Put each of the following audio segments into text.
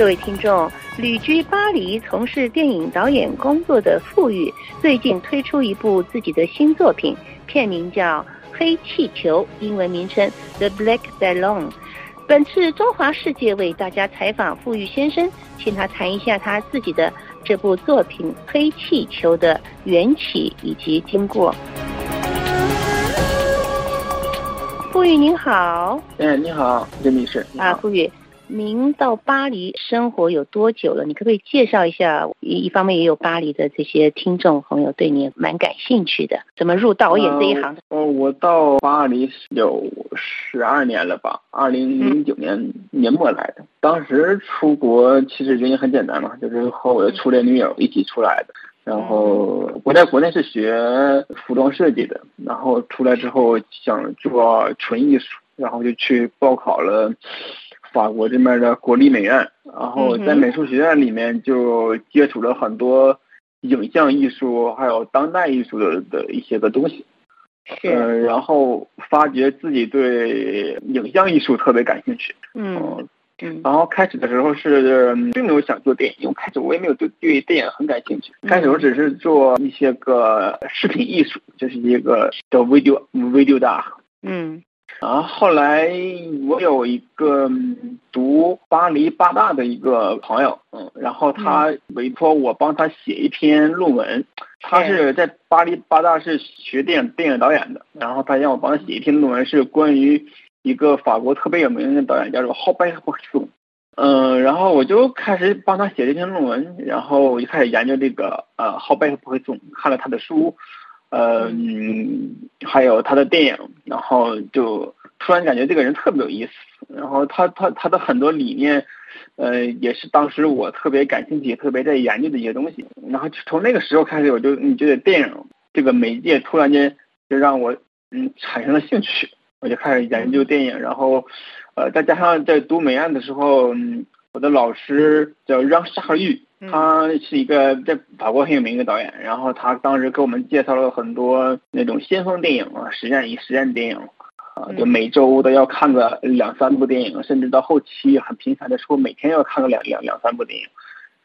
各位听众，旅居巴黎、从事电影导演工作的傅玉，最近推出一部自己的新作品，片名叫《黑气球》，英文名称《The Black Balloon》。本次中华世界为大家采访傅玉先生，请他谈一下他自己的这部作品《黑气球》的缘起以及经过。傅玉您好，哎，你好，任女士。啊，傅玉。您到巴黎生活有多久了？你可不可以介绍一下？一一方面也有巴黎的这些听众朋友对你蛮感兴趣的，怎么入导演这一行的？哦，我到巴黎有十二年了吧？二零零九年年末来的。当时出国其实原因很简单嘛，就是和我的初恋女友一起出来的。然后我在国内是学服装设计的，然后出来之后想做纯艺术，然后就去报考了。法国这边的国立美院，然后在美术学院里面就接触了很多影像艺术，还有当代艺术的的一些个东西。嗯，然后发觉自己对影像艺术特别感兴趣。嗯嗯。然后开始的时候是并没有想做电影，因为开始我也没有对对电影很感兴趣。开始我只是做一些个视频艺术，就是一个叫 video video 的。嗯。然后后来我有一个读巴黎八大的一个朋友，嗯，然后他委托我帮他写一篇论文，他是在巴黎八大是学电影电影导演的，然后他让我帮他写一篇论文，是关于一个法国特别有名的导演，叫做霍贝克松，嗯，然后我就开始帮他写这篇论文，然后我就开始研究这个呃霍贝克松，看了他的书。呃，还有他的电影，然后就突然感觉这个人特别有意思。然后他他他的很多理念，呃，也是当时我特别感兴趣、特别在研究的一些东西。然后从那个时候开始，我就你觉得电影这个媒介突然间就让我嗯产生了兴趣，我就开始研究电影。然后呃，再加上在读美院的时候，我的老师叫让沙赫玉。他是一个在法国很有名的导演，然后他当时给我们介绍了很多那种先锋电影啊，实战与实战电影，啊，就每周都要看个两三部电影，甚至到后期很频繁的说每天要看个两两两三部电影，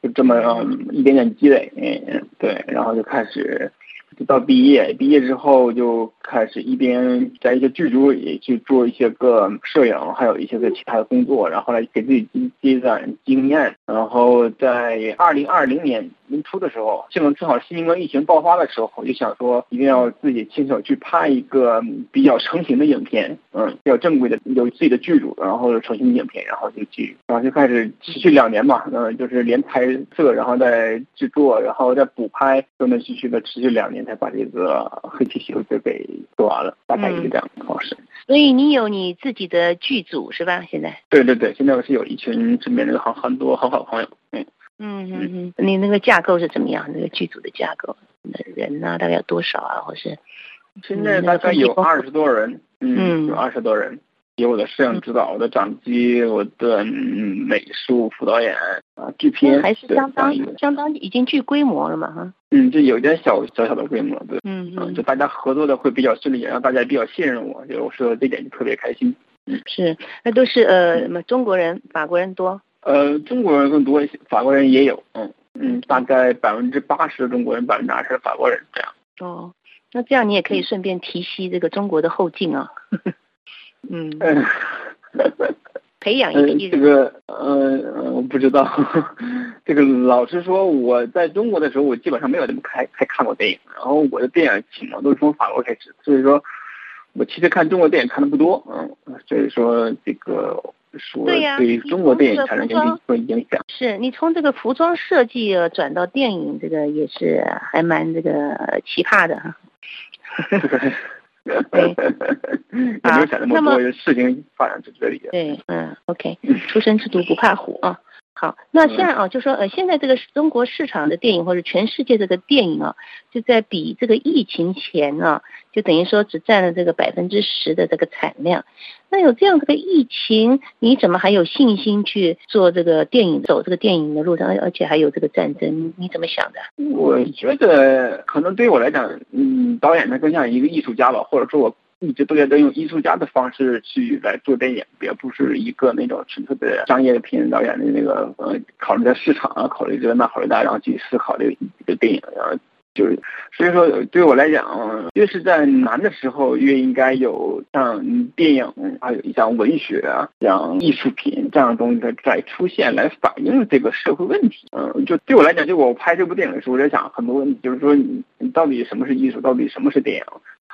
就这么一点点积累，嗯，对，然后就开始。就到毕业，毕业之后就开始一边在一些剧组里去做一些个摄影，还有一些个其他的工作，然后来给自己积积攒经验。然后在二零二零年年初的时候，正正好新冠疫情爆发的时候，我就想说一定要自己亲手去拍一个比较成型的影片，嗯，比较正规的，有自己的剧组，然后成型的影片，然后就去，然后就开始持续两年吧，嗯，就是连拍摄，然后再制作，然后再补拍，断断续续的持续两年。才把这个黑皮球就给做完了，大概是这样的方式。所以你有你自己的剧组是吧？现在？对对对，现在我是有一群身边的很很多很好的朋友。嗯嗯嗯嗯，你那个架构是怎么样？那个剧组的架构，人呢大概有多少啊？或是？现在大概有二十多人，嗯，有二十多人。有我的摄影指导，我的掌机，我的美术副导演啊，制片还是相当相当已经具规模了嘛哈。嗯，就有点小小小的规模，对，嗯嗯，就大家合作的会比较顺利，然后大家也比较信任我，就我说这点就特别开心。嗯，是，那都是呃什么中国人、法国人多？呃，中国人更多一些，法国人也有，嗯嗯，大概百分之八十的中国人，百分之二十的法国人这样。哦，那这样你也可以顺便提携这个中国的后劲啊。嗯，培养一批这个，呃，我不知道。这个老实说，我在中国的时候，我基本上没有怎么开开看过电影。然后我的电影启蒙都是从法国开始，所以说，我其实看中国电影看的不多。嗯，所以说这个说对中国电影产生一定影响。是你从这个服装设计转到电影，这个也是还蛮这个奇葩的哈。对，没有想那么多事情发展在这里。对，嗯，OK，出生之犊不怕虎啊。好，那现在啊，就说呃，现在这个中国市场的电影或者全世界这个电影啊，就在比这个疫情前啊，就等于说只占了这个百分之十的这个产量。那有这样这个疫情，你怎么还有信心去做这个电影，走这个电影的路上？而且还有这个战争，你怎么想的？我觉得可能对于我来讲，嗯，导演他更像一个艺术家吧，或者说我一直都在用艺术家的方式去来做电影，也不是一个那种纯粹的商业的片导演的那个呃，考虑在市场啊，考虑这个那，考虑那，然后去思考这个这个电影，然后。就是，所以说对我来讲，越是在难的时候，越应该有像电影，还有像文学啊，像艺术品这样的东西在在出现，来反映这个社会问题。嗯，就对我来讲，就我拍这部电影的时候，我在想很多问题，就是说你你到底什么是艺术，到底什么是电影，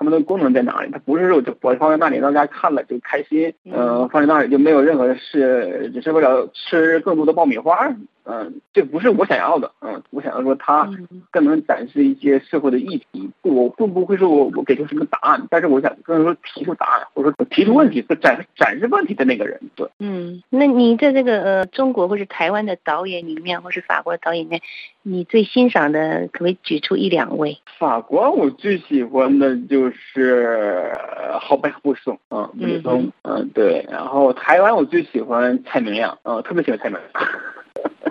他们的功能在哪里？它不是说就我放在那里，大家看了就开心，嗯，放在那里就没有任何事，只是为了吃更多的爆米花。嗯，这不是我想要的。嗯，我想要说它更能展示一些社会的议题。我并不会说我我给出什么答案，但是我想更说提出答案，或者说提出问题、展展示问题的那个人。对，嗯，那你在这个呃中国或是台湾的导演里面，或是法国的导演里面，你最欣赏的可不可以举出一两位？法国我最喜欢的就是郝柏布松，嗯，布松，嗯，对。然后台湾我最喜欢蔡明亮，嗯，特别喜欢蔡明亮。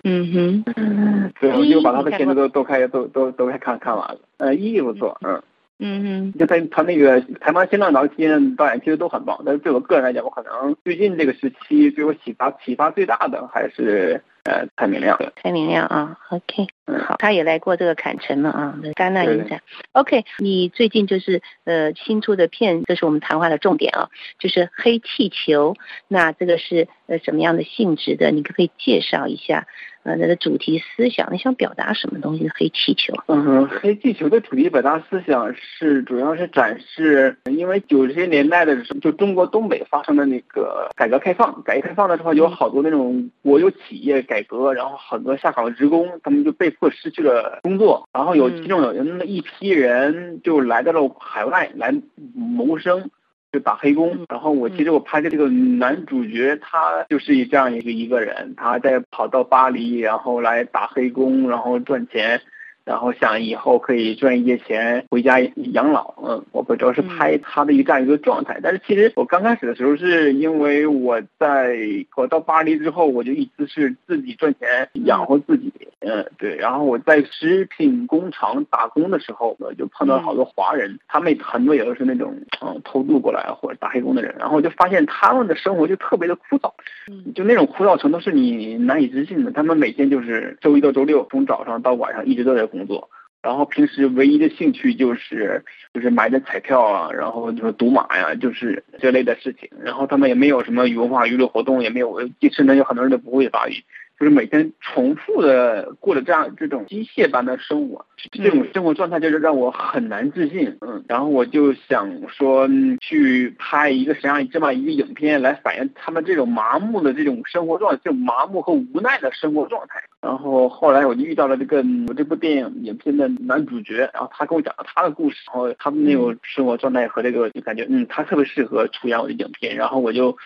嗯哼，对，我就把他的片子都都开都都都看看完了。呃，一不错，嗯。嗯。哼，就他他那个台湾新浪导演导演其实都很棒，但是对我个人来讲，我可能最近这个时期对我启发启发最大的还是。呃，蔡明亮，蔡明亮啊，OK，嗯，好，他也来过这个坎城了啊，戛纳影展，OK，你最近就是呃新出的片，这是我们谈话的重点啊，就是黑气球，那这个是呃什么样的性质的？你可不可以介绍一下？呃，那个主题思想，你想表达什么东西？黑气球。嗯，黑气球的主题表达思想是，主要是展示，因为九十年代的时候，就中国东北发生的那个改革开放，改革开放的时候，有好多那种国有企业改革，然后很多下岗的职工，他们就被迫失去了工作，然后有其中有那么一批人就来到了海外来谋生。就打黑工，然后我其实我拍的这个男主角，他就是以这样一个一个人，他在跑到巴黎，然后来打黑工，然后赚钱。然后想以后可以赚一些钱回家养老，嗯，我主要是拍他的一个这样一个状态。但是其实我刚开始的时候是因为我在我到巴黎之后，我就一直是自己赚钱养活自己，嗯，对。然后我在食品工厂打工的时候，我就碰到好多华人，他们很多也都是那种嗯偷渡过来或者打黑工的人。然后我就发现他们的生活就特别的枯燥，嗯，就那种枯燥程度是你难以置信的。他们每天就是周一到周六从早上到晚上一直都在。工工作，然后平时唯一的兴趣就是就是买点彩票啊，然后就是赌马呀，就是这类的事情。然后他们也没有什么文化娱乐活动，也没有，甚至有很多人都不会法语。就是每天重复的过了这样这种机械般的生活，这种生活状态就是让我很难自信。嗯，然后我就想说去拍一个什么样这么一个影片来反映他们这种麻木的这种生活状态，这种麻木和无奈的生活状态。然后后来我就遇到了这个我这部电影影片的男主角，然后他跟我讲了他的故事，然后他们那种生活状态和这个就感觉嗯，他特别适合出演我的影片，然后我就。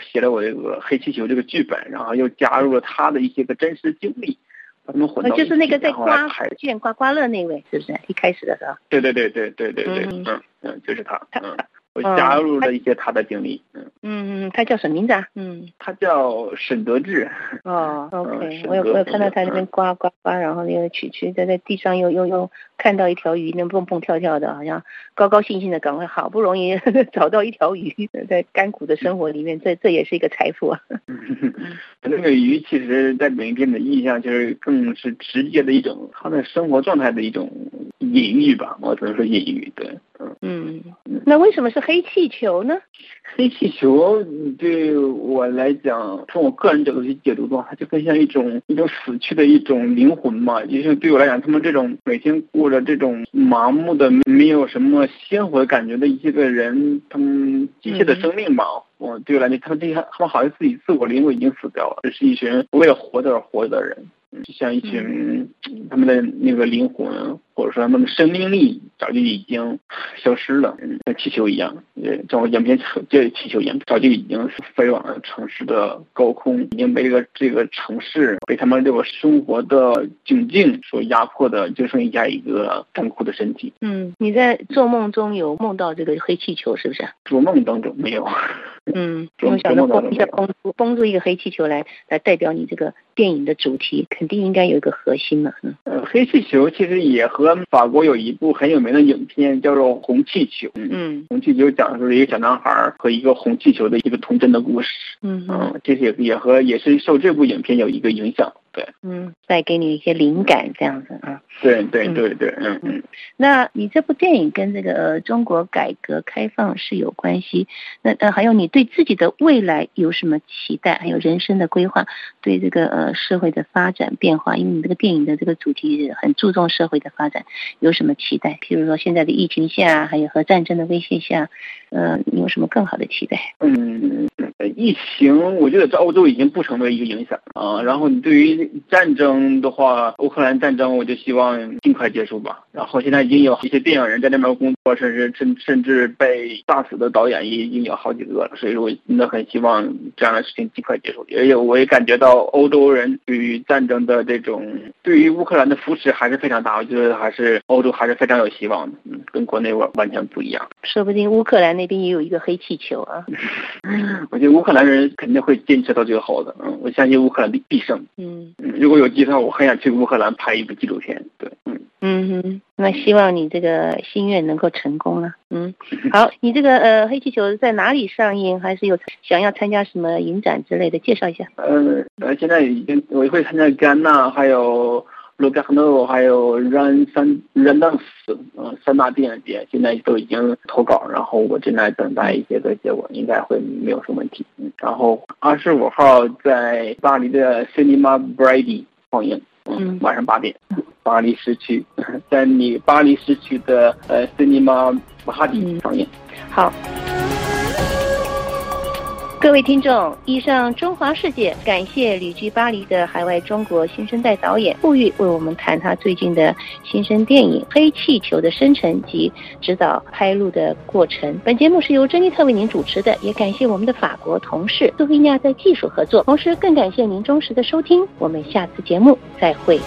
写了我这个黑气球这个剧本，然后又加入了他的一些个真实经历，把他们混到就是那个在刮卷刮刮乐那位，是不是？一开始的时候。对对对对对对对，嗯嗯，就是他，嗯。我加入了一些他的经历，嗯嗯嗯，他叫什么名字啊？嗯，他叫沈德志。哦，OK，我有我有看到他那边呱呱呱，然后那个曲曲在在地上又又又看到一条鱼，那蹦蹦跳跳的，好像高高兴兴的，赶快好不容易 找到一条鱼，在干苦的生活里面，这这也是一个财富啊。那个鱼其实，在影片的印象就是更是直接的一种他的生活状态的一种隐喻吧，我只能说隐喻，对。嗯，那为什么是黑气球呢？黑气球对我来讲，从我个人角度去解读的话，它就更像一种一种死去的一种灵魂嘛。也是对我来讲，他们这种每天过着这种麻木的、没有什么鲜活感觉的一些个人，他们机械的生命嘛。我对我来讲，他们这些他们好像自己自我灵魂已经死掉了，这是一群为了活着而活着的人。就像一群他们的那个灵魂，或者说他们的生命力，早就已经消失了，像气球一样。呃，像影片这气球一样，早就已经飞往了城市的高空，已经被这个这个城市，被他们这个生活的窘境所压迫的，就剩下一个干枯的身体。嗯，你在做梦中有梦到这个黑气球是不是？做梦当中没有。嗯，用小的绷一下绷住绷住一个黑气球来来代表你这个电影的主题，肯定应该有一个核心嘛。嗯，呃，黑气球其实也和法国有一部很有名的影片叫做《红气球》。嗯，红气球讲述了一个小男孩和一个红气球的一个童真的故事。嗯嗯，这些也和也是受这部影片有一个影响。对，嗯，带给你一些灵感这样子啊。对对对对，嗯嗯。那你这部电影跟这个中国改革开放是有关系？那呃，还有你对自己的未来有什么期待？还有人生的规划？对这个呃社会的发展变化？因为你这个电影的这个主题很注重社会的发展，有什么期待？譬如说现在的疫情下，还有和战争的威胁下，呃，你有什么更好的期待？嗯，疫情我觉得在欧洲已经不成为一个影响啊。然后你对于战争的话，乌克兰战争，我就希望尽快结束吧。然后现在已经有一些电影人在那边工作，甚至甚甚至被炸死的导演也已经有好几个了。所以说，我真的很希望这样的事情尽快结束。而且我也感觉到欧洲人对于战争的这种对于乌克兰的扶持还是非常大。我觉得还是欧洲还是非常有希望的，嗯，跟国内完完全不一样。说不定乌克兰那边也有一个黑气球啊。我觉得乌克兰人肯定会坚持到最后的。嗯，我相信乌克兰必必胜。嗯嗯。如果有机会，我很想去乌克兰拍一部纪录片。对，嗯嗯哼，那希望你这个心愿能够成功了。嗯，好，你这个呃黑气球在哪里上映？还是有想要参加什么影展之类的？介绍一下。呃呃，现在已经我会参加戛纳，还有卢加诺，还有让三让当斯，嗯，三大电影节现在都已经投稿，然后我正在等待一些个结果，应该会没有什么问题。嗯，然后二十五号在巴黎的 Cinema Brady。放映，嗯，晚上八点，巴黎市区，在你巴黎市区的呃 Cinema 哈迪放映。好。各位听众，以上中华世界感谢旅居巴黎的海外中国新生代导演傅玉为我们谈他最近的新生电影《黑气球》的生成及指导拍录的过程。本节目是由珍妮特为您主持的，也感谢我们的法国同事杜菲亚在技术合作，同时更感谢您忠实的收听。我们下次节目再会。